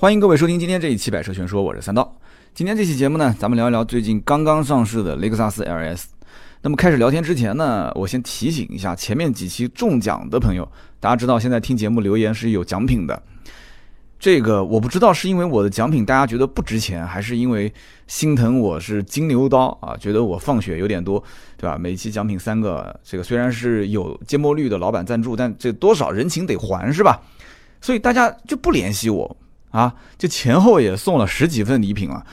欢迎各位收听今天这一期《百车全说》，我是三刀。今天这期节目呢，咱们聊一聊最近刚刚上市的雷克萨斯 LS。那么开始聊天之前呢，我先提醒一下前面几期中奖的朋友，大家知道现在听节目留言是有奖品的。这个我不知道是因为我的奖品大家觉得不值钱，还是因为心疼我是金牛刀啊，觉得我放血有点多，对吧？每期奖品三个，这个虽然是有芥末绿的老板赞助，但这多少人情得还是吧？所以大家就不联系我。啊，就前后也送了十几份礼品了，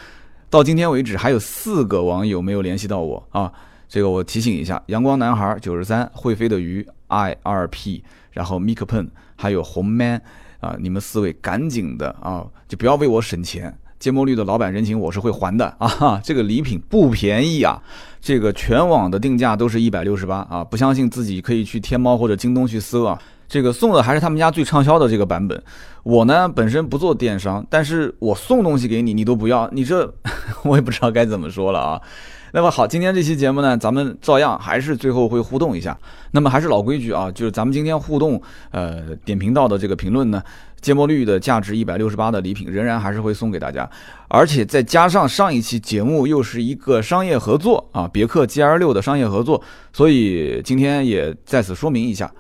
到今天为止还有四个网友没有联系到我啊。这个我提醒一下，阳光男孩九十三、会飞的鱼 I 二 P，然后 Mik Pen，还有红 man 啊，你们四位赶紧的啊，就不要为我省钱。芥末绿的老板人情我是会还的啊，这个礼品不便宜啊，这个全网的定价都是一百六十八啊，不相信自己可以去天猫或者京东去搜啊。这个送的还是他们家最畅销的这个版本。我呢本身不做电商，但是我送东西给你，你都不要，你这 我也不知道该怎么说了啊。那么好，今天这期节目呢，咱们照样还是最后会互动一下。那么还是老规矩啊，就是咱们今天互动，呃，点评到的这个评论呢，芥末绿的价值一百六十八的礼品仍然还是会送给大家，而且再加上上一期节目又是一个商业合作啊，别克 GL 六的商业合作，所以今天也在此说明一下。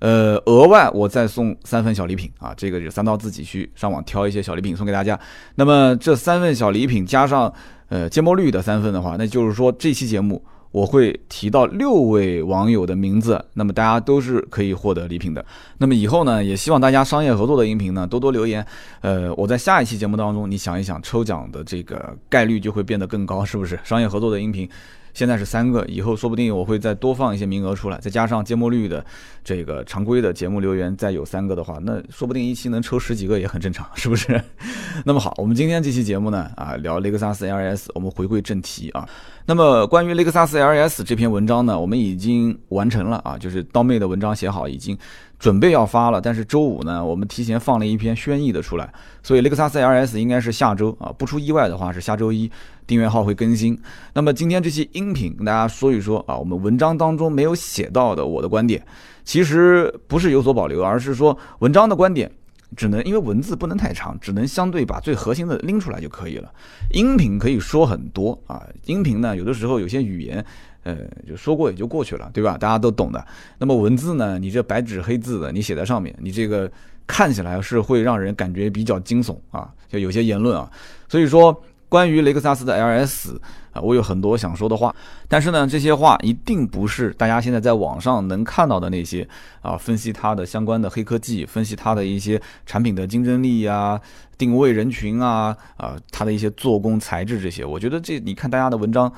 呃，额外我再送三份小礼品啊，这个就三刀自己去上网挑一些小礼品送给大家。那么这三份小礼品加上呃芥末绿的三份的话，那就是说这期节目我会提到六位网友的名字，那么大家都是可以获得礼品的。那么以后呢，也希望大家商业合作的音频呢多多留言。呃，我在下一期节目当中，你想一想抽奖的这个概率就会变得更高，是不是？商业合作的音频。现在是三个，以后说不定我会再多放一些名额出来，再加上芥末绿的这个常规的节目留言，再有三个的话，那说不定一期能抽十几个也很正常，是不是？那么好，我们今天这期节目呢，啊，聊雷克萨斯 LS，我们回归正题啊。那么关于雷克萨斯 LS 这篇文章呢，我们已经完成了啊，就是刀妹的文章写好，已经准备要发了。但是周五呢，我们提前放了一篇轩逸的出来，所以雷克萨斯 LS 应该是下周啊，不出意外的话是下周一。订阅号会更新。那么今天这期音频跟大家说一说啊，我们文章当中没有写到的我的观点，其实不是有所保留，而是说文章的观点只能因为文字不能太长，只能相对把最核心的拎出来就可以了。音频可以说很多啊，音频呢有的时候有些语言，呃，就说过也就过去了，对吧？大家都懂的。那么文字呢，你这白纸黑字的，你写在上面，你这个看起来是会让人感觉比较惊悚啊，就有些言论啊，所以说。关于雷克萨斯的 LS 啊，我有很多想说的话，但是呢，这些话一定不是大家现在在网上能看到的那些啊，分析它的相关的黑科技，分析它的一些产品的竞争力呀、定位人群啊、啊，它的一些做工材质这些。我觉得这你看大家的文章，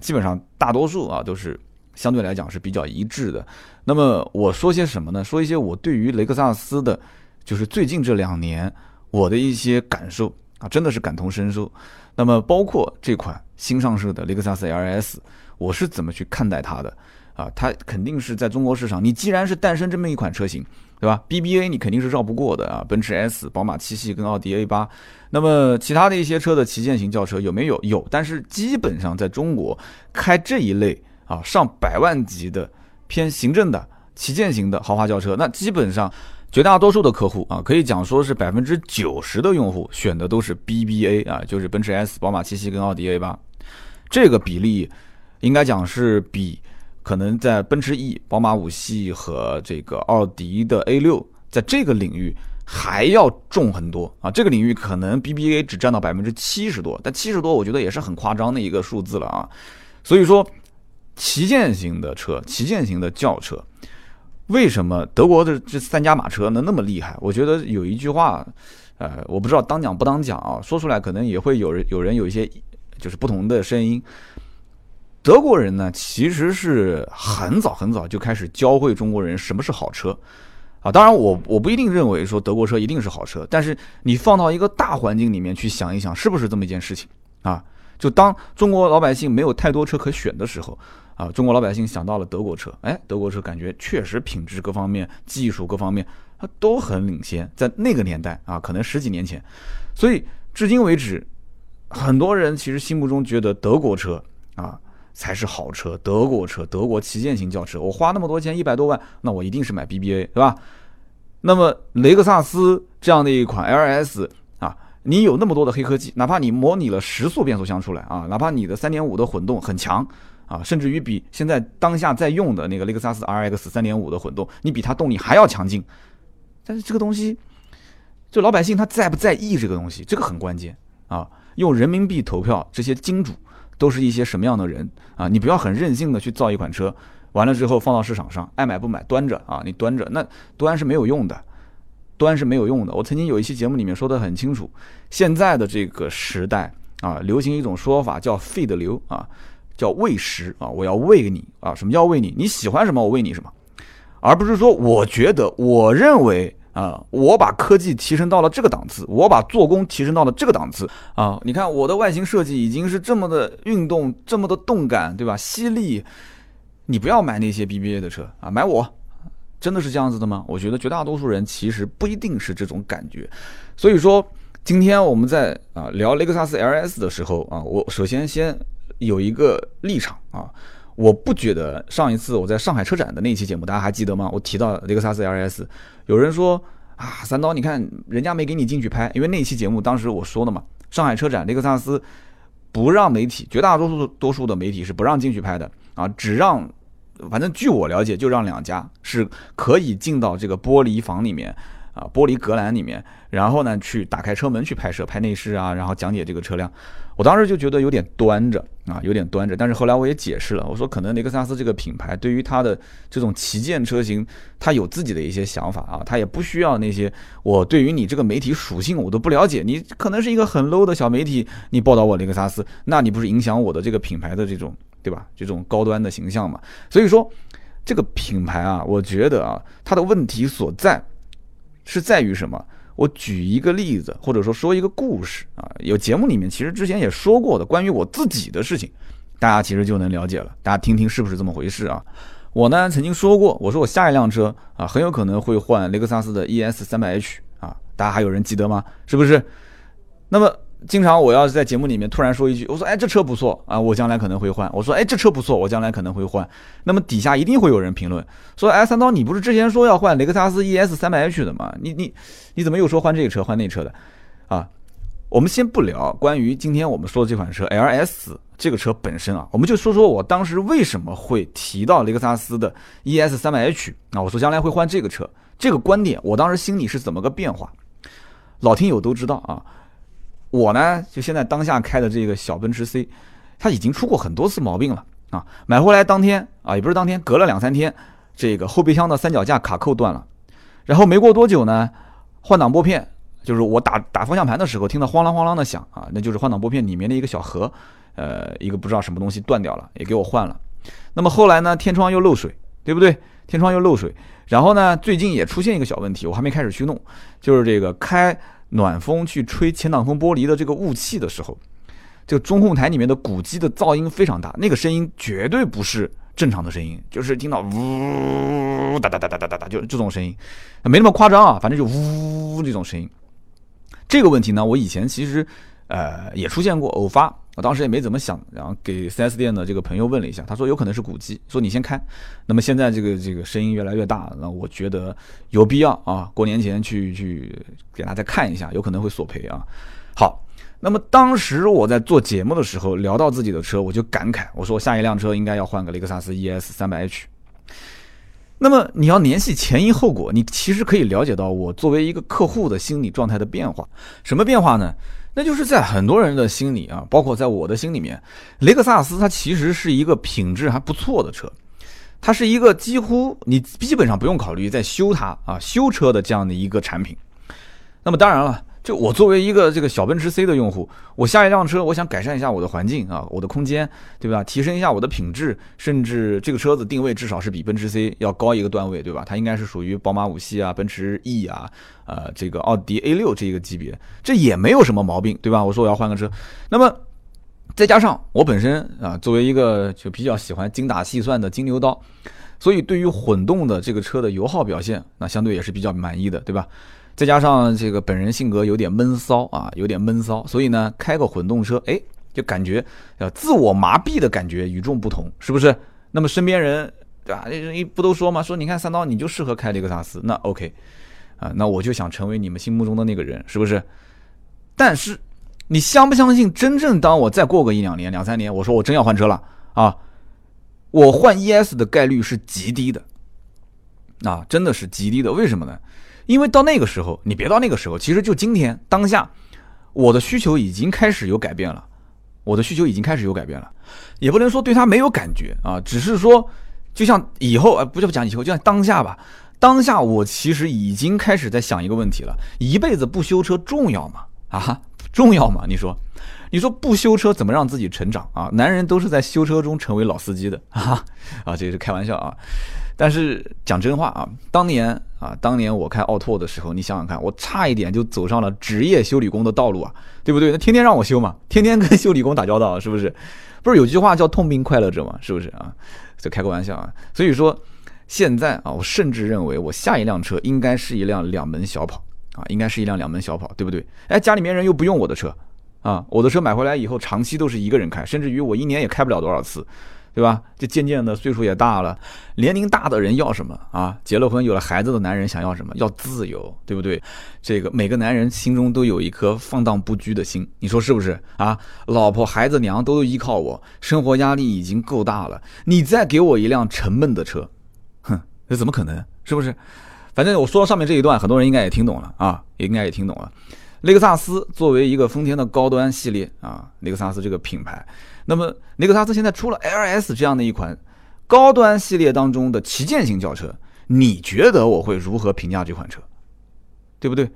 基本上大多数啊都是相对来讲是比较一致的。那么我说些什么呢？说一些我对于雷克萨斯的，就是最近这两年我的一些感受啊，真的是感同身受。那么包括这款新上市的雷克萨斯 LS，我是怎么去看待它的？啊，它肯定是在中国市场，你既然是诞生这么一款车型，对吧？BBA 你肯定是绕不过的啊，奔驰 S、宝马七系跟奥迪 A 八。那么其他的一些车的旗舰型轿车有没有？有，但是基本上在中国开这一类啊上百万级的偏行政的旗舰型的豪华轿车，那基本上。绝大多数的客户啊，可以讲说是百分之九十的用户选的都是 BBA 啊，就是奔驰 S、宝马七系跟奥迪 A 八，这个比例应该讲是比可能在奔驰 E、宝马五系和这个奥迪的 A 六在这个领域还要重很多啊。这个领域可能 BBA 只占到百分之七十多，但七十多我觉得也是很夸张的一个数字了啊。所以说，旗舰型的车、旗舰型的轿车。为什么德国的这三驾马车能那么厉害？我觉得有一句话，呃，我不知道当讲不当讲啊，说出来可能也会有人有人有一些就是不同的声音。德国人呢，其实是很早很早就开始教会中国人什么是好车啊。当然，我我不一定认为说德国车一定是好车，但是你放到一个大环境里面去想一想，是不是这么一件事情啊？就当中国老百姓没有太多车可选的时候。啊，中国老百姓想到了德国车，哎，德国车感觉确实品质各方面、技术各方面，它都很领先。在那个年代啊，可能十几年前，所以至今为止，很多人其实心目中觉得德国车啊才是好车，德国车、德国旗舰型轿车，我花那么多钱一百多万，那我一定是买 BBA，对吧？那么雷克萨斯这样的一款 LS 啊，你有那么多的黑科技，哪怕你模拟了十速变速箱出来啊，哪怕你的三点五的混动很强啊，甚至于比现在当下在用的那个雷克萨斯 RX 三点五的混动，你比它动力还要强劲，但是这个东西，就老百姓他在不在意这个东西，这个很关键啊。用人民币投票，这些金主都是一些什么样的人啊？你不要很任性的去造一款车，完了之后放到市场上，爱买不买，端着啊，你端着，那端是没有用的。端是没有用的。我曾经有一期节目里面说的很清楚，现在的这个时代啊，流行一种说法叫 “feed 流”啊，叫喂食啊，我要喂你啊。什么叫喂你？你喜欢什么，我喂你什么，而不是说我觉得、我认为啊，我把科技提升到了这个档次，我把做工提升到了这个档次啊。你看我的外形设计已经是这么的运动，这么的动感，对吧？犀利，你不要买那些 BBA 的车啊，买我。真的是这样子的吗？我觉得绝大多数人其实不一定是这种感觉。所以说，今天我们在啊聊雷克萨斯 LS 的时候啊，我首先先有一个立场啊，我不觉得上一次我在上海车展的那期节目，大家还记得吗？我提到雷克萨斯 LS，有人说啊，三刀，你看人家没给你进去拍，因为那期节目当时我说的嘛，上海车展雷克萨斯不让媒体，绝大多数多数的媒体是不让进去拍的啊，只让。反正据我了解，就让两家是可以进到这个玻璃房里面啊，玻璃隔栏里面，然后呢去打开车门去拍摄、拍内饰啊，然后讲解这个车辆。我当时就觉得有点端着啊，有点端着。但是后来我也解释了，我说可能雷克萨斯这个品牌对于它的这种旗舰车型，它有自己的一些想法啊，它也不需要那些我对于你这个媒体属性我都不了解，你可能是一个很 low 的小媒体，你报道我雷克萨斯，那你不是影响我的这个品牌的这种。对吧？这种高端的形象嘛，所以说这个品牌啊，我觉得啊，它的问题所在是在于什么？我举一个例子，或者说说一个故事啊，有节目里面其实之前也说过的关于我自己的事情，大家其实就能了解了。大家听听是不是这么回事啊？我呢曾经说过，我说我下一辆车啊，很有可能会换雷克萨斯的 ES 三百 H 啊，大家还有人记得吗？是不是？那么。经常我要是在节目里面突然说一句，我说哎这车不错啊，我将来可能会换。我说哎这车不错，我将来可能会换。那么底下一定会有人评论说，哎三刀你不是之前说要换雷克萨斯 ES 三百 H 的吗？你你你怎么又说换这个车换那车的？啊，我们先不聊关于今天我们说的这款车 LS 这个车本身啊，我们就说说我当时为什么会提到雷克萨斯的 ES 三百 H 啊，我说将来会换这个车，这个观点我当时心里是怎么个变化？老听友都知道啊。我呢，就现在当下开的这个小奔驰 C，它已经出过很多次毛病了啊！买回来当天啊，也不是当天，隔了两三天，这个后备箱的三脚架卡扣断了，然后没过多久呢，换挡拨片，就是我打打方向盘的时候听到晃啷晃啷的响啊，那就是换挡拨片里面的一个小盒，呃，一个不知道什么东西断掉了，也给我换了。那么后来呢，天窗又漏水，对不对？天窗又漏水，然后呢，最近也出现一个小问题，我还没开始去弄，就是这个开。暖风去吹前挡风玻璃的这个雾气的时候，这个中控台里面的鼓机的噪音非常大，那个声音绝对不是正常的声音，就是听到呜哒哒哒哒哒哒哒，就这种声音，没那么夸张啊，反正就呜这种声音。这个问题呢，我以前其实呃也出现过，偶发。我当时也没怎么想，然后给 4S 店的这个朋友问了一下，他说有可能是鼓机，说你先开。那么现在这个这个声音越来越大，那我觉得有必要啊，过年前去去给大家看一下，有可能会索赔啊。好，那么当时我在做节目的时候聊到自己的车，我就感慨，我说我下一辆车应该要换个雷克萨斯 ES 300h。那么你要联系前因后果，你其实可以了解到我作为一个客户的心理状态的变化。什么变化呢？那就是在很多人的心里啊，包括在我的心里面，雷克萨斯它其实是一个品质还不错的车，它是一个几乎你基本上不用考虑在修它啊修车的这样的一个产品。那么当然了。就我作为一个这个小奔驰 C 的用户，我下一辆车，我想改善一下我的环境啊，我的空间，对吧？提升一下我的品质，甚至这个车子定位至少是比奔驰 C 要高一个段位，对吧？它应该是属于宝马五系啊、奔驰 E 啊、呃这个奥迪 A 六这一个级别，这也没有什么毛病，对吧？我说我要换个车，那么再加上我本身啊，作为一个就比较喜欢精打细算的金牛刀，所以对于混动的这个车的油耗表现，那相对也是比较满意的，对吧？再加上这个本人性格有点闷骚啊，有点闷骚，所以呢，开个混动车，哎，就感觉呃自我麻痹的感觉与众不同，是不是？那么身边人对吧？一不都说嘛，说你看三刀你就适合开雷克萨斯，那 OK，啊，那我就想成为你们心目中的那个人，是不是？但是你相不相信，真正当我再过个一两年、两三年，我说我真要换车了啊，我换 ES 的概率是极低的，啊，真的是极低的。为什么呢？因为到那个时候，你别到那个时候，其实就今天当下，我的需求已经开始有改变了，我的需求已经开始有改变了，也不能说对它没有感觉啊，只是说，就像以后啊，不就讲以后，就像当下吧。当下我其实已经开始在想一个问题了：一辈子不修车重要吗？啊，重要吗？你说，你说不修车怎么让自己成长啊？男人都是在修车中成为老司机的 啊啊，这是开玩笑啊。但是讲真话啊，当年啊，当年我开奥拓的时候，你想想看，我差一点就走上了职业修理工的道路啊，对不对？那天天让我修嘛，天天跟修理工打交道，是不是？不是有句话叫“痛并快乐着”嘛，是不是啊？就开个玩笑啊。所以说。现在啊，我甚至认为我下一辆车应该是一辆两门小跑啊，应该是一辆两门小跑，对不对？哎，家里面人又不用我的车啊，我的车买回来以后长期都是一个人开，甚至于我一年也开不了多少次，对吧？就渐渐的岁数也大了，年龄大的人要什么啊？结了婚有了孩子的男人想要什么？要自由，对不对？这个每个男人心中都有一颗放荡不羁的心，你说是不是啊？老婆孩子娘都依靠我，生活压力已经够大了，你再给我一辆沉闷的车。哼这怎么可能？是不是？反正我说到上面这一段，很多人应该也听懂了啊，也应该也听懂了。雷克萨斯作为一个丰田的高端系列啊，雷克萨斯这个品牌，那么雷克萨斯现在出了 LS 这样的一款高端系列当中的旗舰型轿车，你觉得我会如何评价这款车？对不对？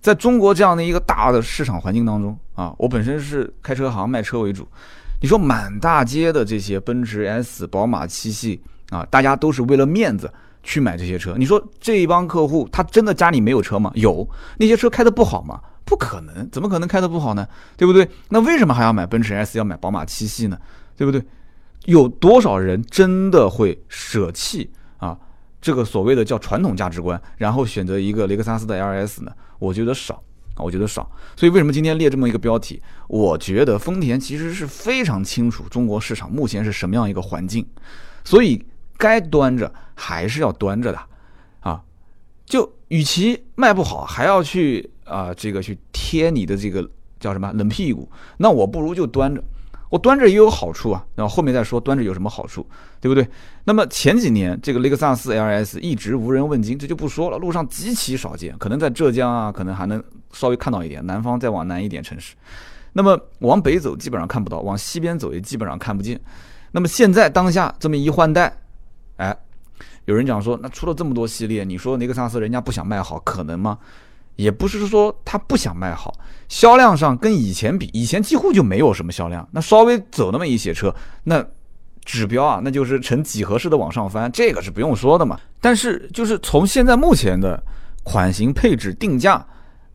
在中国这样的一个大的市场环境当中啊，我本身是开车行卖车为主，你说满大街的这些奔驰 S、宝马七系。啊，大家都是为了面子去买这些车。你说这一帮客户，他真的家里没有车吗？有，那些车开的不好吗？不可能，怎么可能开的不好呢？对不对？那为什么还要买奔驰 S，要买宝马七系呢？对不对？有多少人真的会舍弃啊这个所谓的叫传统价值观，然后选择一个雷克萨斯的 LS 呢？我觉得少，我觉得少。所以为什么今天列这么一个标题？我觉得丰田其实是非常清楚中国市场目前是什么样一个环境，所以。该端着还是要端着的，啊，就与其卖不好还要去啊这个去贴你的这个叫什么冷屁股，那我不如就端着，我端着也有好处啊，然后后面再说端着有什么好处，对不对？那么前几年这个雷克萨斯 LS 一直无人问津，这就不说了，路上极其少见，可能在浙江啊，可能还能稍微看到一点，南方再往南一点城市，那么往北走基本上看不到，往西边走也基本上看不见。那么现在当下这么一换代。哎，有人讲说，那出了这么多系列，你说雷克萨斯人家不想卖好，可能吗？也不是说他不想卖好，销量上跟以前比，以前几乎就没有什么销量。那稍微走那么一些车，那指标啊，那就是呈几何式的往上翻，这个是不用说的嘛。但是就是从现在目前的款型、配置、定价。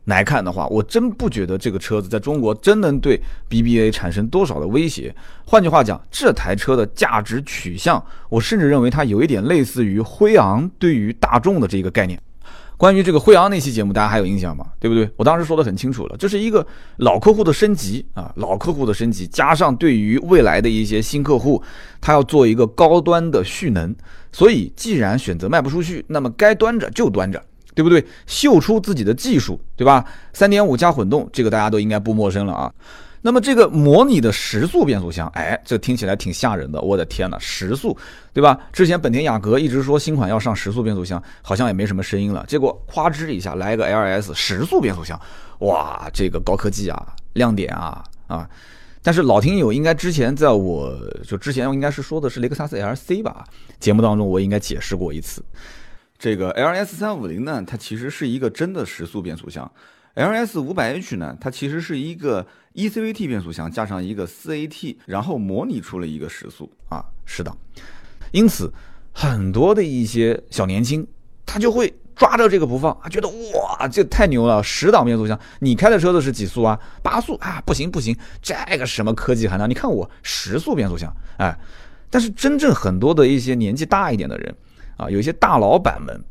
来看的话，我真不觉得这个车子在中国真能对 BBA 产生多少的威胁。换句话讲，这台车的价值取向，我甚至认为它有一点类似于辉昂对于大众的这个概念。关于这个惠昂那期节目，大家还有印象吗？对不对？我当时说的很清楚了，这是一个老客户的升级啊，老客户的升级，加上对于未来的一些新客户，他要做一个高端的蓄能。所以，既然选择卖不出去，那么该端着就端着。对不对？秀出自己的技术，对吧？三点五加混动，这个大家都应该不陌生了啊。那么这个模拟的时速变速箱，哎，这听起来挺吓人的。我的天呐，时速，对吧？之前本田雅阁一直说新款要上时速变速箱，好像也没什么声音了。结果夸吱一下来个 LS 时速变速箱，哇，这个高科技啊，亮点啊啊！但是老听友应该之前在我就之前应该是说的是雷克萨斯 LC 吧？节目当中我应该解释过一次。这个 L S 三五零呢，它其实是一个真的时速变速箱；L S 五百 H 呢，它其实是一个 E C V T 变速箱加上一个四 A T，然后模拟出了一个时速啊。十档，因此很多的一些小年轻，他就会抓着这个不放啊，觉得哇，这太牛了！十档变速箱，你开的车子是几速啊？八速啊？不行不行，这个什么科技含量？你看我时速变速箱，哎，但是真正很多的一些年纪大一点的人。啊，有一些大老板们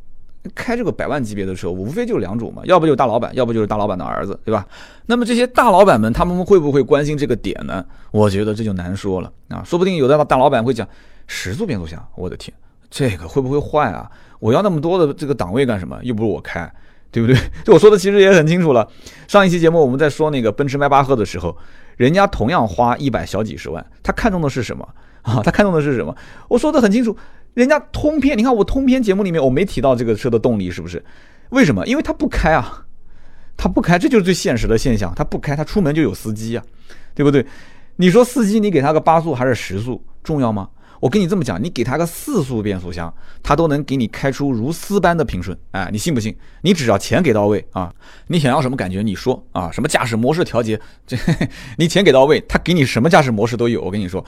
开这个百万级别的车，无非就两种嘛，要不就是大老板，要不就是大老板的儿子，对吧？那么这些大老板们，他们会不会关心这个点呢？我觉得这就难说了啊，说不定有的大老板会讲十速变速箱，我的天，这个会不会坏啊？我要那么多的这个档位干什么？又不是我开，对不对？这我说的其实也很清楚了。上一期节目我们在说那个奔驰迈巴赫的时候，人家同样花一百小几十万，他看中的是什么啊？他看中的是什么？我说的很清楚，人家通篇，你看我通篇节目里面我没提到这个车的动力是不是？为什么？因为他不开啊，他不开，这就是最现实的现象。他不开，他出门就有司机啊，对不对？你说司机，你给他个八速还是十速重要吗？我跟你这么讲，你给他个四速变速箱，他都能给你开出如丝般的平顺，哎，你信不信？你只要钱给到位啊，你想要什么感觉你说啊，什么驾驶模式调节，这 你钱给到位，他给你什么驾驶模式都有。我跟你说，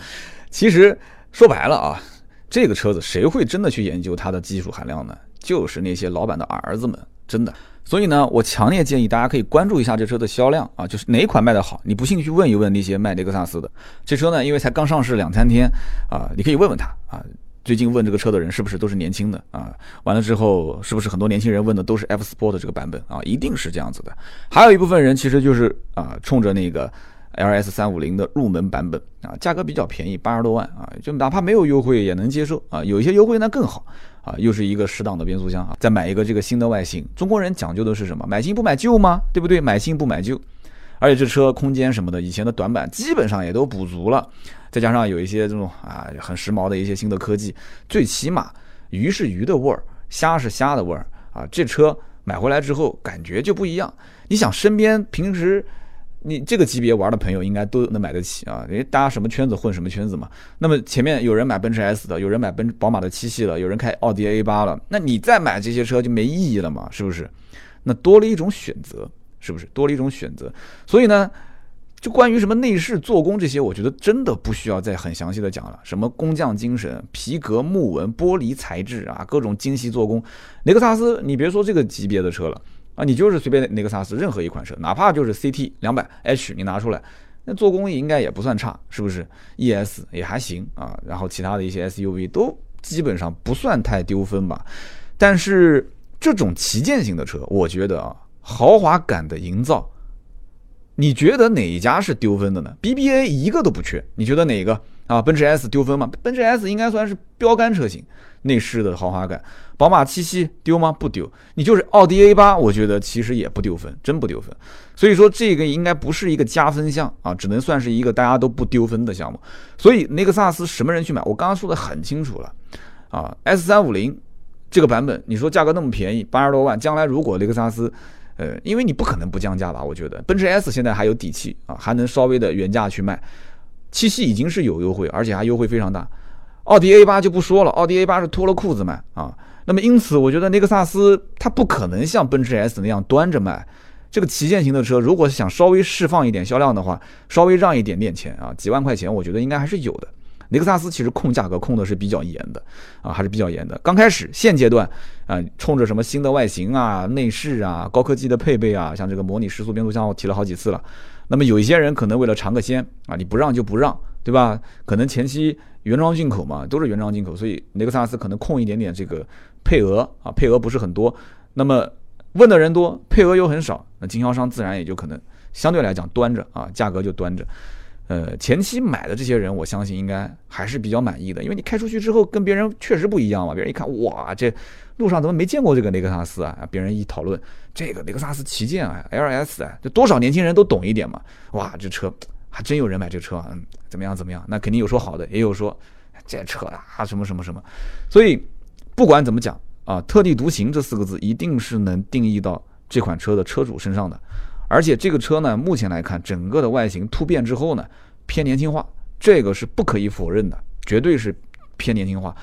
其实说白了啊，这个车子谁会真的去研究它的技术含量呢？就是那些老板的儿子们，真的。所以呢，我强烈建议大家可以关注一下这车的销量啊，就是哪款卖的好，你不信去问一问那些卖雷克萨斯的。这车呢，因为才刚上市两三天啊，你可以问问他啊，最近问这个车的人是不是都是年轻的啊？完了之后，是不是很多年轻人问的都是 F Sport 这个版本啊？一定是这样子的。还有一部分人其实就是啊，冲着那个 LS 三五零的入门版本啊，价格比较便宜，八十多万啊，就哪怕没有优惠也能接受啊，有一些优惠那更好。啊，又是一个十档的变速箱啊，再买一个这个新的外形。中国人讲究的是什么？买新不买旧吗？对不对？买新不买旧。而且这车空间什么的，以前的短板基本上也都补足了。再加上有一些这种啊很时髦的一些新的科技，最起码鱼是鱼的味儿，虾是虾的味儿啊。这车买回来之后感觉就不一样。你想身边平时。你这个级别玩的朋友应该都能买得起啊，因为大家什么圈子混什么圈子嘛。那么前面有人买奔驰 S 的，有人买奔宝马的七系了，有人开奥迪 A 八了，那你再买这些车就没意义了嘛，是不是？那多了一种选择，是不是？多了一种选择。所以呢，就关于什么内饰、做工这些，我觉得真的不需要再很详细的讲了。什么工匠精神、皮革、木纹、玻璃材质啊，各种精细做工。雷克萨斯，你别说这个级别的车了。啊，你就是随便雷克萨斯任何一款车，哪怕就是 CT 两百 H，你拿出来，那做工应该也不算差，是不是？ES 也还行啊，然后其他的一些 SUV 都基本上不算太丢分吧。但是这种旗舰型的车，我觉得啊，豪华感的营造，你觉得哪一家是丢分的呢？BBA 一个都不缺，你觉得哪一个啊？奔驰 S 丢分吗？奔驰 S 应该算是标杆车型。内饰的豪华感，宝马七系丢吗？不丢。你就是奥迪 A 八，我觉得其实也不丢分，真不丢分。所以说这个应该不是一个加分项啊，只能算是一个大家都不丢分的项目。所以雷克萨斯什么人去买？我刚刚说的很清楚了啊，S 三五零这个版本，你说价格那么便宜，八十多万，将来如果雷克萨斯，呃，因为你不可能不降价吧？我觉得奔驰 S 现在还有底气啊，还能稍微的原价去卖，七系已经是有优惠，而且还优惠非常大。奥迪 A 八就不说了，奥迪 A 八是脱了裤子卖啊。那么因此，我觉得雷克萨斯它不可能像奔驰 S 那样端着卖。这个旗舰型的车，如果想稍微释放一点销量的话，稍微让一点点钱啊，几万块钱，我觉得应该还是有的。雷克萨斯其实控价格控的是比较严的啊，还是比较严的。刚开始现阶段啊，冲着什么新的外形啊、内饰啊、高科技的配备啊，像这个模拟时速变速箱，我提了好几次了。那么有一些人可能为了尝个鲜啊，你不让就不让，对吧？可能前期。原装进口嘛，都是原装进口，所以雷克萨斯可能空一点点这个配额啊，配额不是很多。那么问的人多，配额又很少，那经销商自然也就可能相对来讲端着啊，价格就端着。呃，前期买的这些人，我相信应该还是比较满意的，因为你开出去之后跟别人确实不一样嘛。别人一看，哇，这路上怎么没见过这个雷克萨斯啊？别人一讨论，这个雷克萨斯旗舰啊，LS 啊，这多少年轻人都懂一点嘛。哇，这车。还真有人买这车，啊嗯，怎么样？怎么样？那肯定有说好的，也有说这车啊什么什么什么。所以不管怎么讲啊，特立独行这四个字一定是能定义到这款车的车主身上的。而且这个车呢，目前来看，整个的外形突变之后呢，偏年轻化，这个是不可以否认的，绝对是偏年轻化。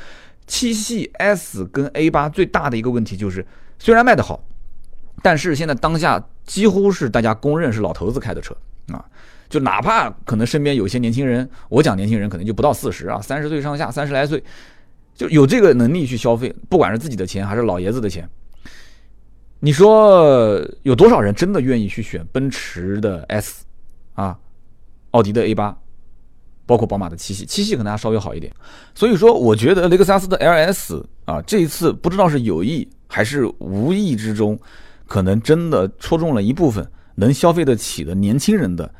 七系 S 跟 A 八最大的一个问题就是，虽然卖得好，但是现在当下几乎是大家公认是老头子开的车啊。就哪怕可能身边有些年轻人，我讲年轻人可能就不到四十啊，三十岁上下，三十来岁，就有这个能力去消费，不管是自己的钱还是老爷子的钱。你说有多少人真的愿意去选奔驰的 S 啊，奥迪的 A 八，包括宝马的七系，七系可能还稍微好一点。所以说，我觉得雷克萨斯的 LS 啊，这一次不知道是有意还是无意之中，可能真的戳中了一部分能消费得起的年轻人的。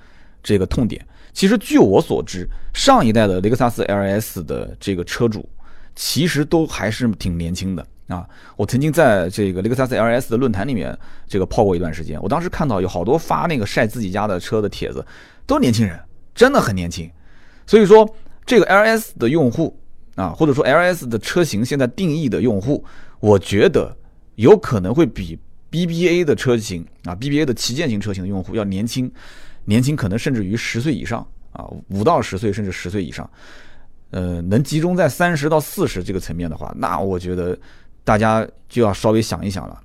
这个痛点，其实据我所知，上一代的雷克萨斯 LS 的这个车主，其实都还是挺年轻的啊，我曾经在这个雷克萨斯 LS 的论坛里面这个泡过一段时间，我当时看到有好多发那个晒自己家的车的帖子，都年轻人，真的很年轻。所以说，这个 LS 的用户啊，或者说 LS 的车型现在定义的用户，我觉得有可能会比 BBA 的车型啊，BBA 的旗舰型车型的用户要年轻，年轻可能甚至于十岁以上啊，五到十岁甚至十岁以上。呃，能集中在三十到四十这个层面的话，那我觉得大家就要稍微想一想了。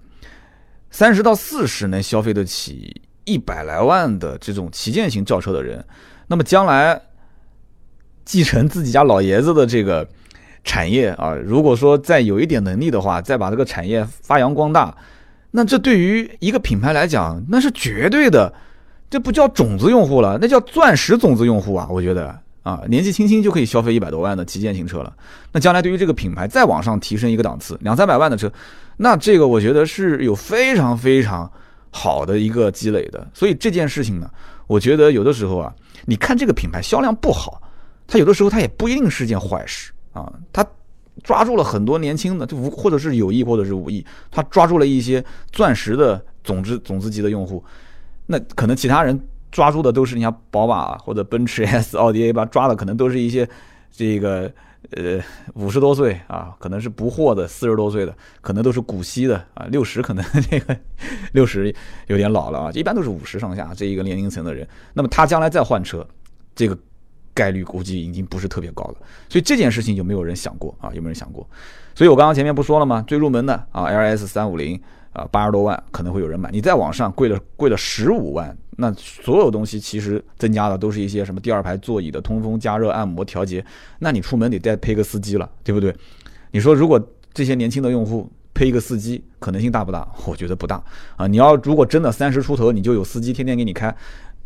三十到四十能消费得起一百来万的这种旗舰型轿车的人，那么将来继承自己家老爷子的这个产业啊，如果说再有一点能力的话，再把这个产业发扬光大，那这对于一个品牌来讲，那是绝对的，这不叫种子用户了，那叫钻石种子用户啊，我觉得。啊，年纪轻轻就可以消费一百多万的旗舰型车了，那将来对于这个品牌再往上提升一个档次，两三百万的车，那这个我觉得是有非常非常好的一个积累的。所以这件事情呢，我觉得有的时候啊，你看这个品牌销量不好，它有的时候它也不一定是件坏事啊。它抓住了很多年轻的，就无或者是有意或者是无意，它抓住了一些钻石的种子种子级的用户，那可能其他人。抓住的都是你像宝马或者奔驰 S、奥迪 A 八，抓的可能都是一些这个呃五十多岁啊，可能是不惑的四十多岁的，可能都是古稀的啊，六十可能 这个六十有点老了啊，一般都是五十上下这一个年龄层的人。那么他将来再换车，这个概率估计已经不是特别高了。所以这件事情就没有人想过啊，有没有人想过？所以我刚刚前面不说了吗？最入门的啊，LS 三五零啊，八十多万可能会有人买，你再往上贵了贵了十五万。那所有东西其实增加的都是一些什么第二排座椅的通风、加热、按摩、调节。那你出门得再配个司机了，对不对？你说如果这些年轻的用户配一个司机，可能性大不大？我觉得不大啊。你要如果真的三十出头，你就有司机天天给你开。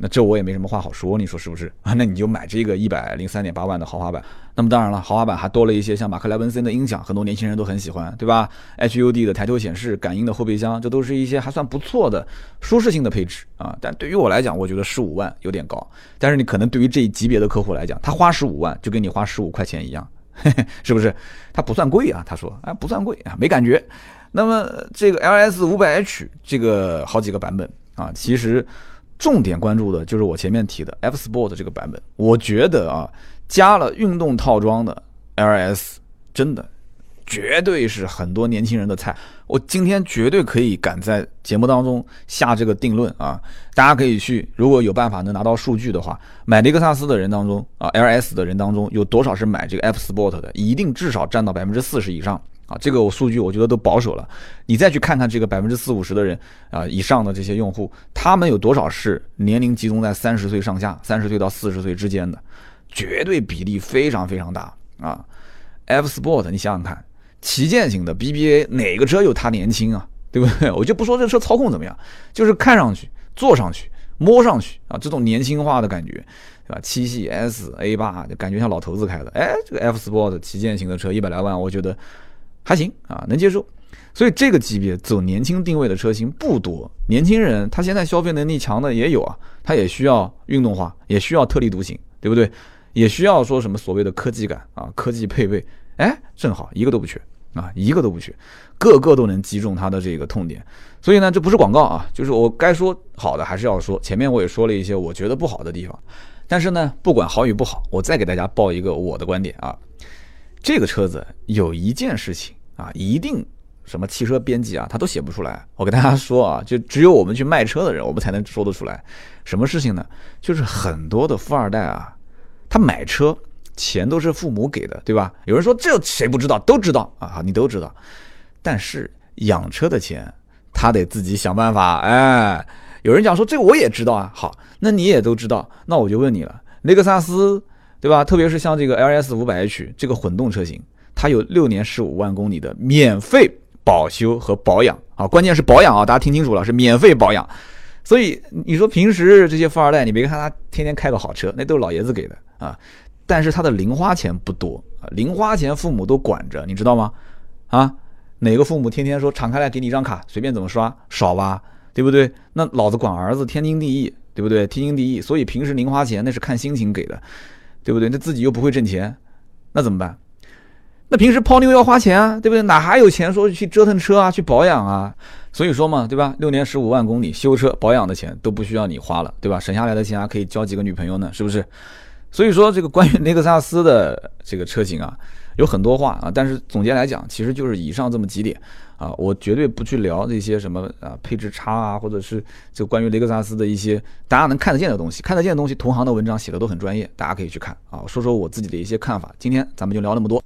那这我也没什么话好说，你说是不是啊？那你就买这个一百零三点八万的豪华版。那么当然了，豪华版还多了一些像马克莱文森的音响，很多年轻人都很喜欢，对吧？HUD 的抬头显示、感应的后备箱，这都是一些还算不错的舒适性的配置啊。但对于我来讲，我觉得十五万有点高。但是你可能对于这一级别的客户来讲，他花十五万就跟你花十五块钱一样，是不是？他不算贵啊，他说，哎，不算贵啊，没感觉。那么这个 LS 五百 H 这个好几个版本啊，其实。重点关注的就是我前面提的 F Sport 这个版本，我觉得啊，加了运动套装的 LS 真的绝对是很多年轻人的菜。我今天绝对可以敢在节目当中下这个定论啊，大家可以去，如果有办法能拿到数据的话，买雷克萨斯的人当中啊，LS 的人当中有多少是买这个 F Sport 的，一定至少占到百分之四十以上。啊，这个我数据我觉得都保守了，你再去看看这个百分之四五十的人啊以上的这些用户，他们有多少是年龄集中在三十岁上下，三十岁到四十岁之间的，绝对比例非常非常大啊。F Sport，你想想看，旗舰型的 BBA 哪个车有它年轻啊？对不对？我就不说这车操控怎么样，就是看上去、坐上去、摸上去啊，这种年轻化的感觉，对吧？七系 S A 八就感觉像老头子开的，哎，这个 F Sport 旗舰型的车一百来万，我觉得。还行啊，能接受，所以这个级别走年轻定位的车型不多。年轻人他现在消费能力强的也有啊，他也需要运动化，也需要特立独行，对不对？也需要说什么所谓的科技感啊，科技配备，哎，正好一个都不缺啊，一个都不缺，个个都能击中他的这个痛点。所以呢，这不是广告啊，就是我该说好的还是要说。前面我也说了一些我觉得不好的地方，但是呢，不管好与不好，我再给大家报一个我的观点啊。这个车子有一件事情啊，一定什么汽车编辑啊，他都写不出来。我跟大家说啊，就只有我们去卖车的人，我们才能说得出来。什么事情呢？就是很多的富二代啊，他买车钱都是父母给的，对吧？有人说这谁不知道？都知道啊，你都知道。但是养车的钱他得自己想办法。哎，有人讲说这我也知道啊。好，那你也都知道，那我就问你了，雷克萨斯。对吧？特别是像这个 LS 五百 H 这个混动车型，它有六年十五万公里的免费保修和保养啊，关键是保养啊，大家听清楚了，是免费保养。所以你说平时这些富二代，你别看他天天开个好车，那都是老爷子给的啊，但是他的零花钱不多啊，零花钱父母都管着，你知道吗？啊，哪个父母天天说敞开来给你一张卡，随便怎么刷，少吧，对不对？那老子管儿子天经地义，对不对？天经地义，所以平时零花钱那是看心情给的。对不对？那自己又不会挣钱，那怎么办？那平时泡妞要花钱啊，对不对？哪还有钱说去折腾车啊，去保养啊？所以说嘛，对吧？六年十五万公里修车保养的钱都不需要你花了，对吧？省下来的钱还可以交几个女朋友呢，是不是？所以说这个关于 雷克萨斯的这个车型啊，有很多话啊，但是总结来讲，其实就是以上这么几点啊，我绝对不去聊这些什么啊配置差啊，或者是就关于雷克萨斯的一些大家能看得见的东西，看得见的东西，同行的文章写的都很专业，大家可以去看啊。说说我自己的一些看法，今天咱们就聊那么多。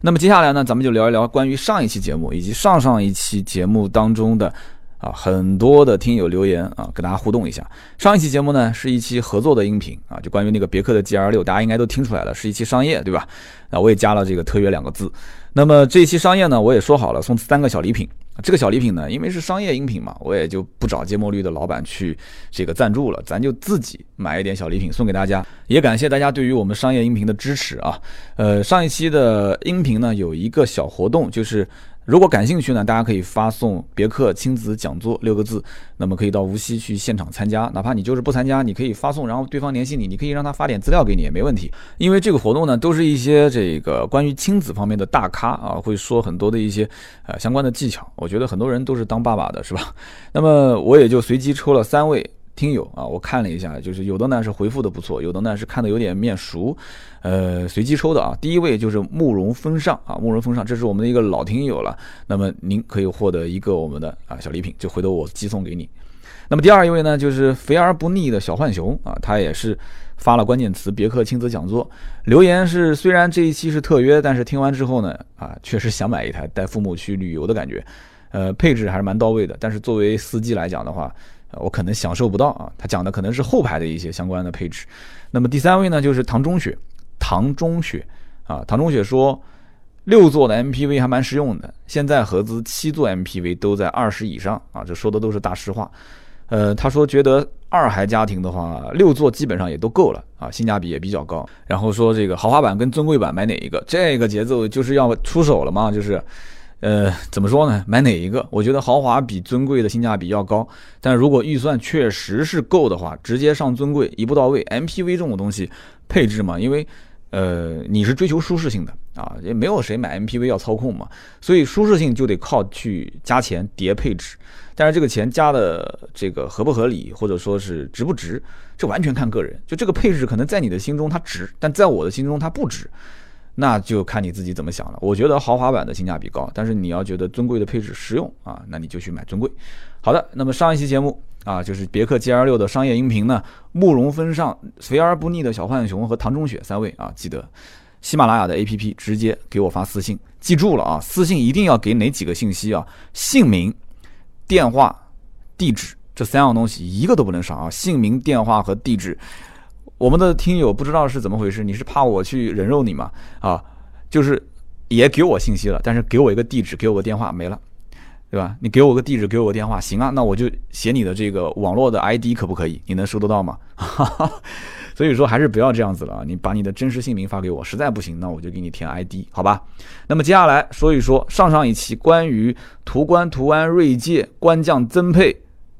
那么接下来呢，咱们就聊一聊关于上一期节目以及上上一期节目当中的。啊，很多的听友留言啊，跟大家互动一下。上一期节目呢是一期合作的音频啊，就关于那个别克的 GL 六，大家应该都听出来了，是一期商业，对吧？啊，我也加了这个特约两个字。那么这一期商业呢，我也说好了送三个小礼品。这个小礼品呢，因为是商业音频嘛，我也就不找芥末绿的老板去这个赞助了，咱就自己买一点小礼品送给大家。也感谢大家对于我们商业音频的支持啊。呃，上一期的音频呢有一个小活动，就是。如果感兴趣呢，大家可以发送“别克亲子讲座”六个字，那么可以到无锡去现场参加。哪怕你就是不参加，你可以发送，然后对方联系你，你可以让他发点资料给你也没问题。因为这个活动呢，都是一些这个关于亲子方面的大咖啊，会说很多的一些呃相关的技巧。我觉得很多人都是当爸爸的，是吧？那么我也就随机抽了三位。听友啊，我看了一下，就是有的呢是回复的不错，有的呢是看的有点面熟，呃，随机抽的啊。第一位就是慕容风尚啊，慕容风尚，这是我们的一个老听友了，那么您可以获得一个我们的啊小礼品，就回头我寄送给你。那么第二一位呢，就是肥而不腻的小浣熊啊，他也是发了关键词别克亲子讲座，留言是虽然这一期是特约，但是听完之后呢，啊，确实想买一台带父母去旅游的感觉，呃，配置还是蛮到位的，但是作为司机来讲的话。我可能享受不到啊，他讲的可能是后排的一些相关的配置。那么第三位呢，就是唐中雪，唐中雪啊，唐中雪说，六座的 MPV 还蛮实用的，现在合资七座 MPV 都在二十以上啊，这说的都是大实话。呃，他说觉得二孩家庭的话，六座基本上也都够了啊，性价比也比较高。然后说这个豪华版跟尊贵版买哪一个？这个节奏就是要出手了嘛，就是。呃，怎么说呢？买哪一个？我觉得豪华比尊贵的性价比要高，但如果预算确实是够的话，直接上尊贵，一步到位。MPV 这种东西，配置嘛，因为呃你是追求舒适性的啊，也没有谁买 MPV 要操控嘛，所以舒适性就得靠去加钱叠配置。但是这个钱加的这个合不合理，或者说是值不值，这完全看个人。就这个配置可能在你的心中它值，但在我的心中它不值。那就看你自己怎么想了。我觉得豪华版的性价比高，但是你要觉得尊贵的配置实用啊，那你就去买尊贵。好的，那么上一期节目啊，就是别克 GL 六的商业音频呢，慕容风尚、肥而不腻的小浣熊和唐中雪三位啊，记得喜马拉雅的 APP 直接给我发私信，记住了啊，私信一定要给哪几个信息啊？姓名、电话、地址这三样东西一个都不能少啊！姓名、电话和地址。我们的听友不知道是怎么回事，你是怕我去人肉你吗？啊，就是也给我信息了，但是给我一个地址，给我个电话没了，对吧？你给我个地址，给我个电话，行啊，那我就写你的这个网络的 ID 可不可以？你能收得到吗？所以说还是不要这样子了！你把你的真实姓名发给我，实在不行，那我就给你填 ID，好吧？那么接下来说一说上上一期关于途观、途安、锐界官降增配。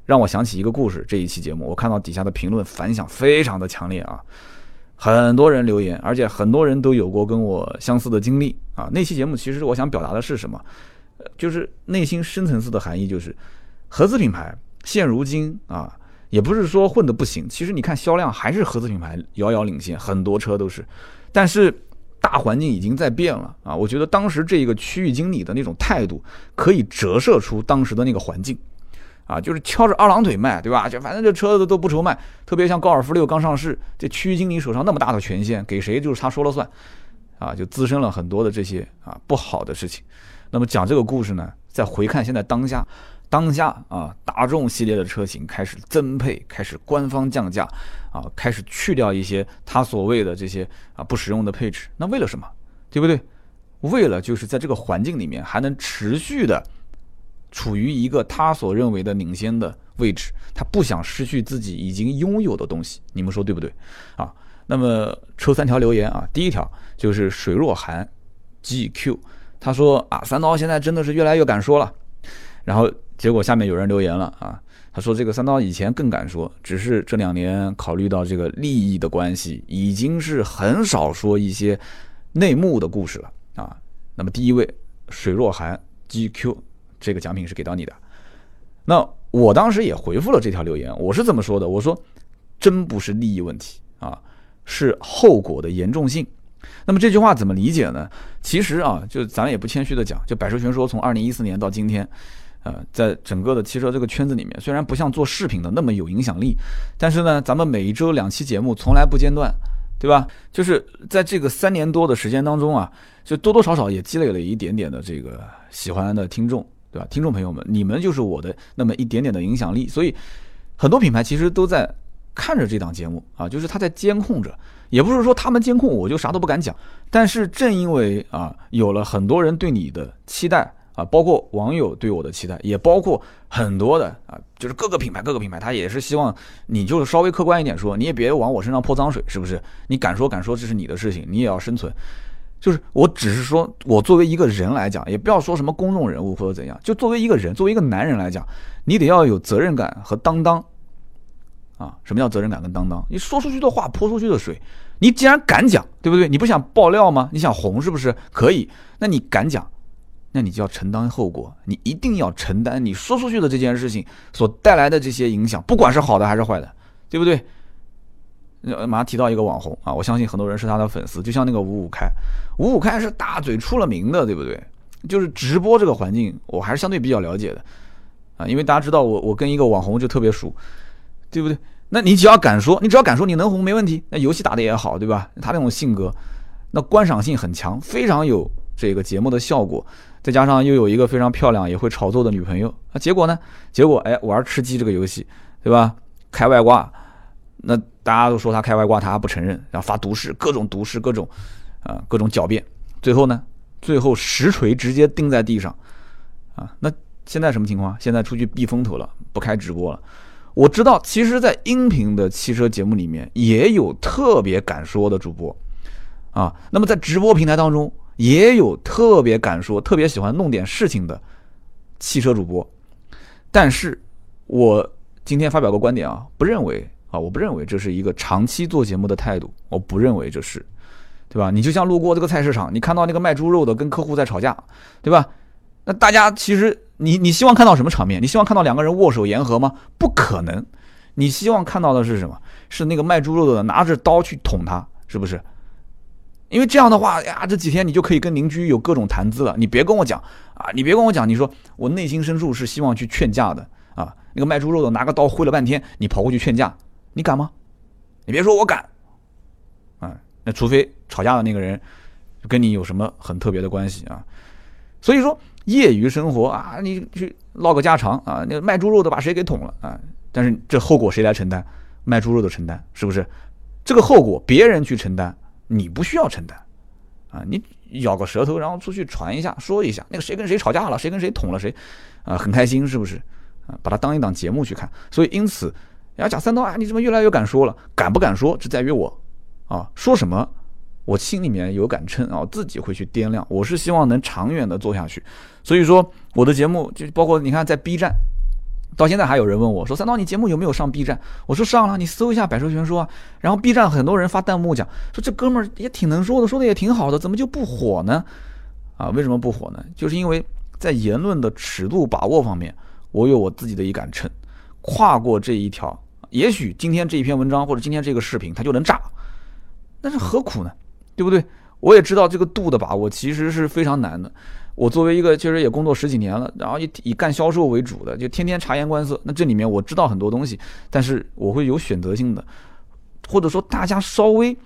让我想起一个故事。这一期节目，我看到底下的评论反响非常的强烈啊，很多人留言，而且很多人都有过跟我相似的经历啊。那期节目其实我想表达的是什么？就是内心深层次的含义，就是合资品牌现如今啊，也不是说混的不行，其实你看销量还是合资品牌遥遥领先，很多车都是。但是大环境已经在变了啊，我觉得当时这个区域经理的那种态度，可以折射出当时的那个环境。啊，就是敲着二郎腿卖，对吧？就反正这车子都不愁卖，特别像高尔夫六刚上市，这区域经理手上那么大的权限，给谁就是他说了算，啊，就滋生了很多的这些啊不好的事情。那么讲这个故事呢，再回看现在当下，当下啊，大众系列的车型开始增配，开始官方降价，啊，开始去掉一些他所谓的这些啊不实用的配置，那为了什么？对不对？为了就是在这个环境里面还能持续的。处于一个他所认为的领先的位置，他不想失去自己已经拥有的东西，你们说对不对？啊，那么抽三条留言啊，第一条就是水若寒 GQ，他说啊，三刀现在真的是越来越敢说了，然后结果下面有人留言了啊，他说这个三刀以前更敢说，只是这两年考虑到这个利益的关系，已经是很少说一些内幕的故事了啊。那么第一位水若涵 GQ 这个奖品是给到你的。那我当时也回复了这条留言，我是这么说的，我说真不是利益问题啊，是后果的严重性。那么这句话怎么理解呢？其实啊，就咱也不谦虚的讲，就百车全说从二零一四年到今天，呃，在整个的汽车这个圈子里面，虽然不像做视频的那么有影响力，但是呢，咱们每一周两期节目从来不间断，对吧？就是在这个三年多的时间当中啊，就多多少少也积累了一点点的这个喜欢的听众，对吧？听众朋友们，你们就是我的那么一点点的影响力，所以很多品牌其实都在看着这档节目啊，就是他在监控着。也不是说他们监控我就啥都不敢讲，但是正因为啊有了很多人对你的期待啊，包括网友对我的期待，也包括很多的啊，就是各个品牌各个品牌，他也是希望你就是稍微客观一点说，你也别往我身上泼脏水，是不是？你敢说敢说这是你的事情，你也要生存。就是我只是说我作为一个人来讲，也不要说什么公众人物或者怎样，就作为一个人，作为一个男人来讲，你得要有责任感和担当。啊，什么叫责任感跟担当？你说出去的话，泼出去的水，你既然敢讲，对不对？你不想爆料吗？你想红是不是？可以，那你敢讲，那你就要承担后果，你一定要承担你说出去的这件事情所带来的这些影响，不管是好的还是坏的，对不对？马上提到一个网红啊，我相信很多人是他的粉丝，就像那个五五开，五五开是大嘴出了名的，对不对？就是直播这个环境，我还是相对比较了解的啊，因为大家知道我我跟一个网红就特别熟。对不对？那你只要敢说，你只要敢说，你能红没问题。那游戏打的也好，对吧？他那种性格，那观赏性很强，非常有这个节目的效果。再加上又有一个非常漂亮也会炒作的女朋友，那结果呢？结果哎，玩吃鸡这个游戏，对吧？开外挂，那大家都说他开外挂，他还不承认，然后发毒誓，各种毒誓，各种啊，各种狡辩。最后呢？最后实锤直接钉在地上啊！那现在什么情况？现在出去避风头了，不开直播了。我知道，其实，在音频的汽车节目里面，也有特别敢说的主播，啊，那么在直播平台当中，也有特别敢说、特别喜欢弄点事情的汽车主播。但是，我今天发表个观点啊，不认为啊，我不认为这是一个长期做节目的态度，我不认为这是，对吧？你就像路过这个菜市场，你看到那个卖猪肉的跟客户在吵架，对吧？那大家其实。你你希望看到什么场面？你希望看到两个人握手言和吗？不可能。你希望看到的是什么？是那个卖猪肉的拿着刀去捅他，是不是？因为这样的话呀，这几天你就可以跟邻居有各种谈资了。你别跟我讲啊，你别跟我讲，你说我内心深处是希望去劝架的啊。那个卖猪肉的拿个刀挥了半天，你跑过去劝架，你敢吗？你别说我敢，啊，那除非吵架的那个人跟你有什么很特别的关系啊。所以说。业余生活啊，你去唠个家常啊，那卖猪肉的把谁给捅了啊？但是这后果谁来承担？卖猪肉的承担，是不是？这个后果别人去承担，你不需要承担啊！你咬个舌头，然后出去传一下，说一下那个谁跟谁吵架了，谁跟谁捅了谁，啊，很开心，是不是？啊，把它当一档节目去看。所以因此，然后讲三刀啊，你怎么越来越敢说了？敢不敢说，只在于我啊，说什么？我心里面有杆秤啊，自己会去掂量。我是希望能长远的做下去，所以说我的节目就包括你看在 B 站，到现在还有人问我说：“三刀，你节目有没有上 B 站？”我说上了，你搜一下“百车全说”啊。然后 B 站很多人发弹幕讲说：“这哥们儿也挺能说的，说的也挺好的，怎么就不火呢？”啊，为什么不火呢？就是因为在言论的尺度把握方面，我有我自己的一杆秤，跨过这一条，也许今天这一篇文章或者今天这个视频它就能炸，那是何苦呢？对不对？我也知道这个度的把握其实是非常难的。我作为一个其实也工作十几年了，然后以以干销售为主的，就天天察言观色。那这里面我知道很多东西，但是我会有选择性的，或者说大家稍微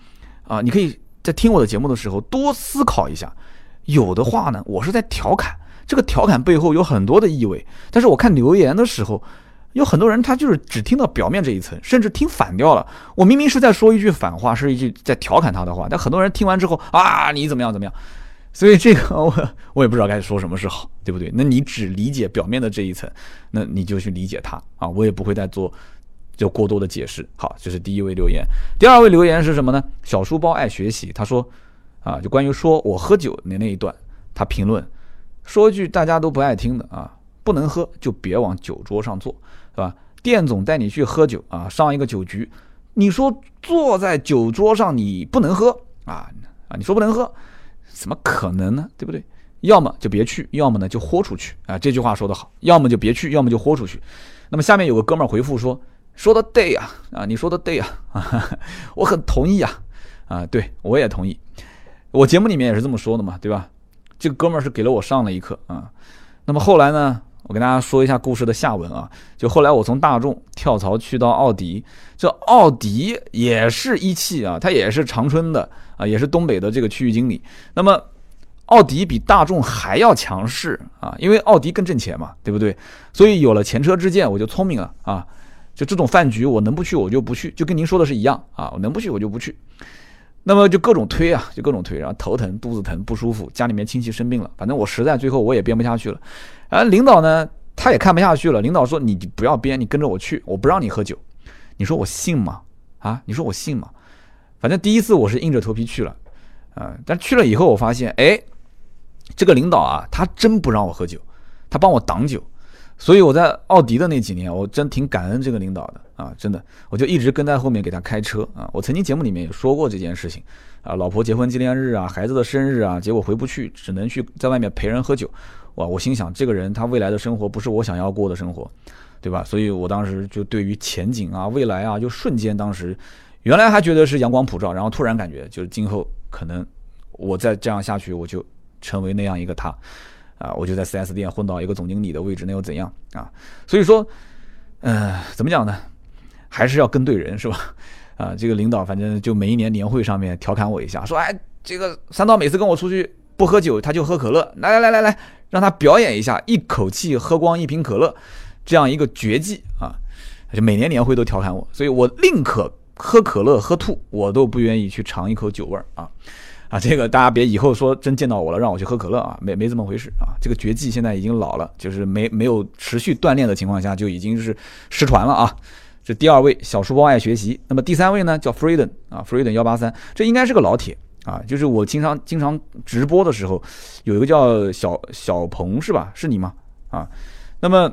啊，你可以在听我的节目的时候多思考一下。有的话呢，我是在调侃，这个调侃背后有很多的意味。但是我看留言的时候。有很多人他就是只听到表面这一层，甚至听反掉了。我明明是在说一句反话，是一句在调侃他的话，但很多人听完之后啊，你怎么样怎么样？所以这个我我也不知道该说什么是好，对不对？那你只理解表面的这一层，那你就去理解他啊，我也不会再做就过多的解释。好，这是第一位留言。第二位留言是什么呢？小书包爱学习，他说啊，就关于说我喝酒的那一段，他评论说一句大家都不爱听的啊，不能喝就别往酒桌上坐。是吧？店总带你去喝酒啊，上一个酒局，你说坐在酒桌上你不能喝啊啊？你说不能喝，怎么可能呢？对不对？要么就别去，要么呢就豁出去啊。这句话说得好，要么就别去，要么就豁出去。那么下面有个哥们儿回复说：“说的对呀，啊，你说的对 呀，啊，我很同意啊，啊，对我也同意。我节目里面也是这么说的嘛，对吧？这个哥们儿是给了我上了一课啊。那么后来呢？”我跟大家说一下故事的下文啊，就后来我从大众跳槽去到奥迪，这奥迪也是一汽啊，它也是长春的啊，也是东北的这个区域经理。那么奥迪比大众还要强势啊，因为奥迪更挣钱嘛，对不对？所以有了前车之鉴，我就聪明了啊，就这种饭局我能不去我就不去，就跟您说的是一样啊，我能不去我就不去。那么就各种推啊，就各种推，然后头疼、肚子疼、不舒服，家里面亲戚生病了，反正我实在最后我也编不下去了。而领导呢，他也看不下去了。领导说：“你不要编，你跟着我去，我不让你喝酒。”你说我信吗？啊，你说我信吗？反正第一次我是硬着头皮去了，啊，但去了以后我发现，哎，这个领导啊，他真不让我喝酒，他帮我挡酒。所以我在奥迪的那几年，我真挺感恩这个领导的啊，真的，我就一直跟在后面给他开车啊。我曾经节目里面也说过这件事情啊，老婆结婚纪念日啊，孩子的生日啊，结果回不去，只能去在外面陪人喝酒。哇，我心想这个人他未来的生活不是我想要过的生活，对吧？所以我当时就对于前景啊、未来啊，就瞬间当时，原来还觉得是阳光普照，然后突然感觉就是今后可能我再这样下去，我就成为那样一个他。啊，我就在 4S 店混到一个总经理的位置，那又怎样啊？所以说，嗯，怎么讲呢？还是要跟对人，是吧？啊，这个领导反正就每一年年会上面调侃我一下，说，哎，这个三刀每次跟我出去不喝酒，他就喝可乐，来来来来来，让他表演一下，一口气喝光一瓶可乐，这样一个绝技啊！就每年年会都调侃我，所以我宁可喝可乐喝吐，我都不愿意去尝一口酒味儿啊。啊，这个大家别以后说真见到我了，让我去喝可乐啊，没没这么回事啊。这个绝技现在已经老了，就是没没有持续锻炼的情况下就已经是失传了啊。这第二位小书包爱学习，那么第三位呢叫 Freedom 啊，Freedom 幺八三，这应该是个老铁啊，就是我经常经常直播的时候，有一个叫小小鹏是吧？是你吗？啊，那么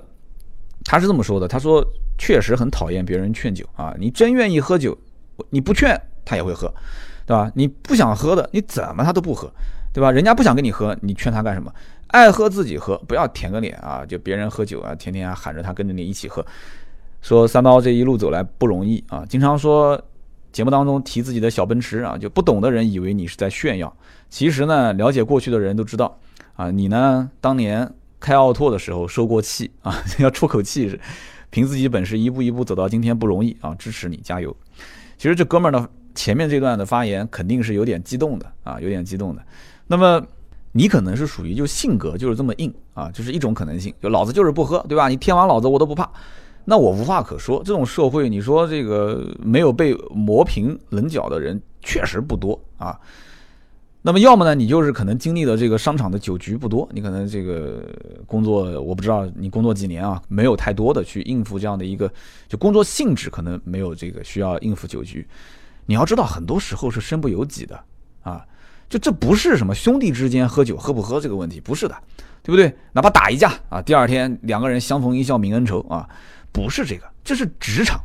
他是这么说的，他说确实很讨厌别人劝酒啊，你真愿意喝酒，你不劝他也会喝。对吧？你不想喝的，你怎么他都不喝，对吧？人家不想跟你喝，你劝他干什么？爱喝自己喝，不要舔个脸啊！就别人喝酒啊，天天喊着他跟着你一起喝。说三刀这一路走来不容易啊，经常说节目当中提自己的小奔驰啊，就不懂的人以为你是在炫耀，其实呢，了解过去的人都知道啊，你呢当年开奥拓的时候受过气啊，要出口气凭自己本事一步一步走到今天不容易啊，支持你加油。其实这哥们儿呢。前面这段的发言肯定是有点激动的啊，有点激动的。那么你可能是属于就性格就是这么硬啊，就是一种可能性，就老子就是不喝，对吧？你天王老子我都不怕，那我无话可说。这种社会，你说这个没有被磨平棱角的人确实不多啊。那么要么呢，你就是可能经历的这个商场的酒局不多，你可能这个工作我不知道你工作几年啊，没有太多的去应付这样的一个就工作性质，可能没有这个需要应付酒局。你要知道，很多时候是身不由己的，啊，就这不是什么兄弟之间喝酒喝不喝这个问题，不是的，对不对？哪怕打一架啊，第二天两个人相逢一笑泯恩仇啊，不是这个，这是职场，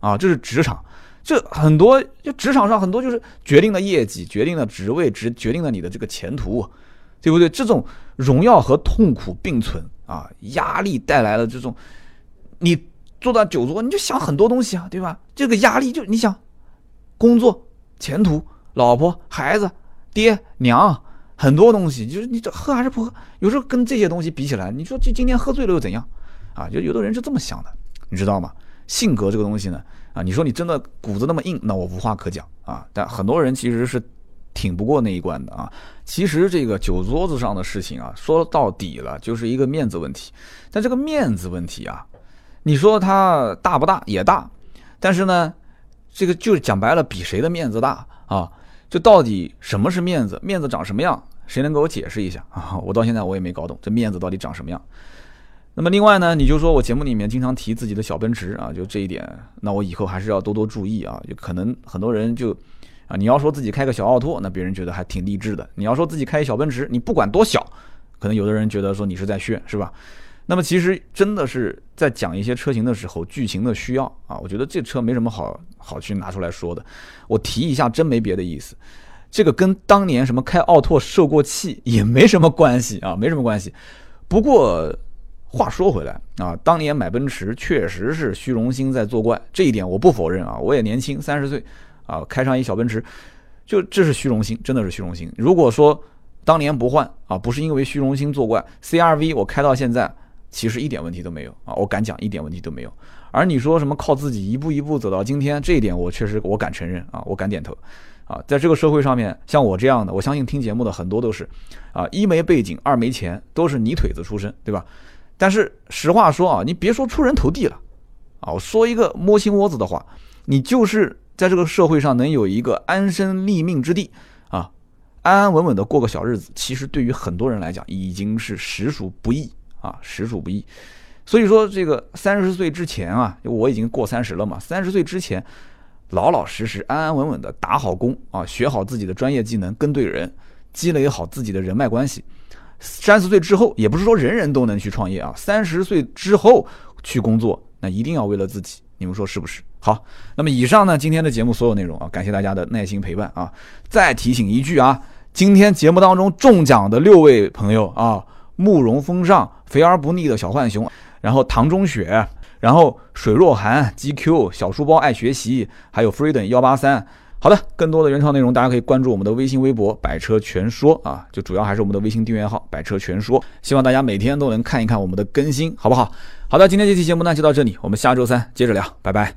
啊，这是职场，这很多就职场上很多就是决定了业绩，决定了职位，职决定了你的这个前途，对不对？这种荣耀和痛苦并存啊，压力带来了这种，你坐到酒桌，你就想很多东西啊，对吧？这个压力就你想。工作、前途、老婆、孩子、爹娘，很多东西，就是你这喝还是不喝？有时候跟这些东西比起来，你说就今天喝醉了又怎样？啊，就有的人是这么想的，你知道吗？性格这个东西呢，啊，你说你真的骨子那么硬，那我无话可讲啊。但很多人其实是挺不过那一关的啊。其实这个酒桌子上的事情啊，说到底了就是一个面子问题。但这个面子问题啊，你说它大不大？也大，但是呢？这个就讲白了，比谁的面子大啊？就到底什么是面子？面子长什么样？谁能给我解释一下啊？我到现在我也没搞懂，这面子到底长什么样？那么另外呢，你就说我节目里面经常提自己的小奔驰啊，就这一点，那我以后还是要多多注意啊。就可能很多人就啊，你要说自己开个小奥拓，那别人觉得还挺励志的；你要说自己开小奔驰，你不管多小，可能有的人觉得说你是在炫，是吧？那么其实真的是在讲一些车型的时候，剧情的需要啊，我觉得这车没什么好好去拿出来说的。我提一下，真没别的意思。这个跟当年什么开奥拓受过气也没什么关系啊，没什么关系。不过话说回来啊，当年买奔驰确实是虚荣心在作怪，这一点我不否认啊。我也年轻，三十岁啊，开上一小奔驰，就这是虚荣心，真的是虚荣心。如果说当年不换啊，不是因为虚荣心作怪，CRV 我开到现在其实一点问题都没有啊，我敢讲一点问题都没有。而你说什么靠自己一步一步走到今天，这一点我确实我敢承认啊，我敢点头。啊，在这个社会上面，像我这样的，我相信听节目的很多都是，啊，一没背景，二没钱，都是泥腿子出身，对吧？但是实话说啊，你别说出人头地了，啊，我说一个摸心窝子的话，你就是在这个社会上能有一个安身立命之地，啊，安安稳稳的过个小日子，其实对于很多人来讲已经是实属不易啊，实属不易。所以说，这个三十岁之前啊，我已经过三十了嘛，三十岁之前。老老实实、安安稳稳的打好工啊，学好自己的专业技能，跟对人，积累好自己的人脉关系。三十岁之后，也不是说人人都能去创业啊。三十岁之后去工作，那一定要为了自己。你们说是不是？好，那么以上呢，今天的节目所有内容啊，感谢大家的耐心陪伴啊。再提醒一句啊，今天节目当中中奖的六位朋友啊，慕容风尚、肥而不腻的小浣熊，然后唐中雪。然后水若寒、GQ 小书包爱学习，还有 Freedom 幺八三。好的，更多的原创内容，大家可以关注我们的微信、微博“百车全说”啊，就主要还是我们的微信订阅号“百车全说”。希望大家每天都能看一看我们的更新，好不好？好的，今天这期节目呢就到这里，我们下周三接着聊，拜拜。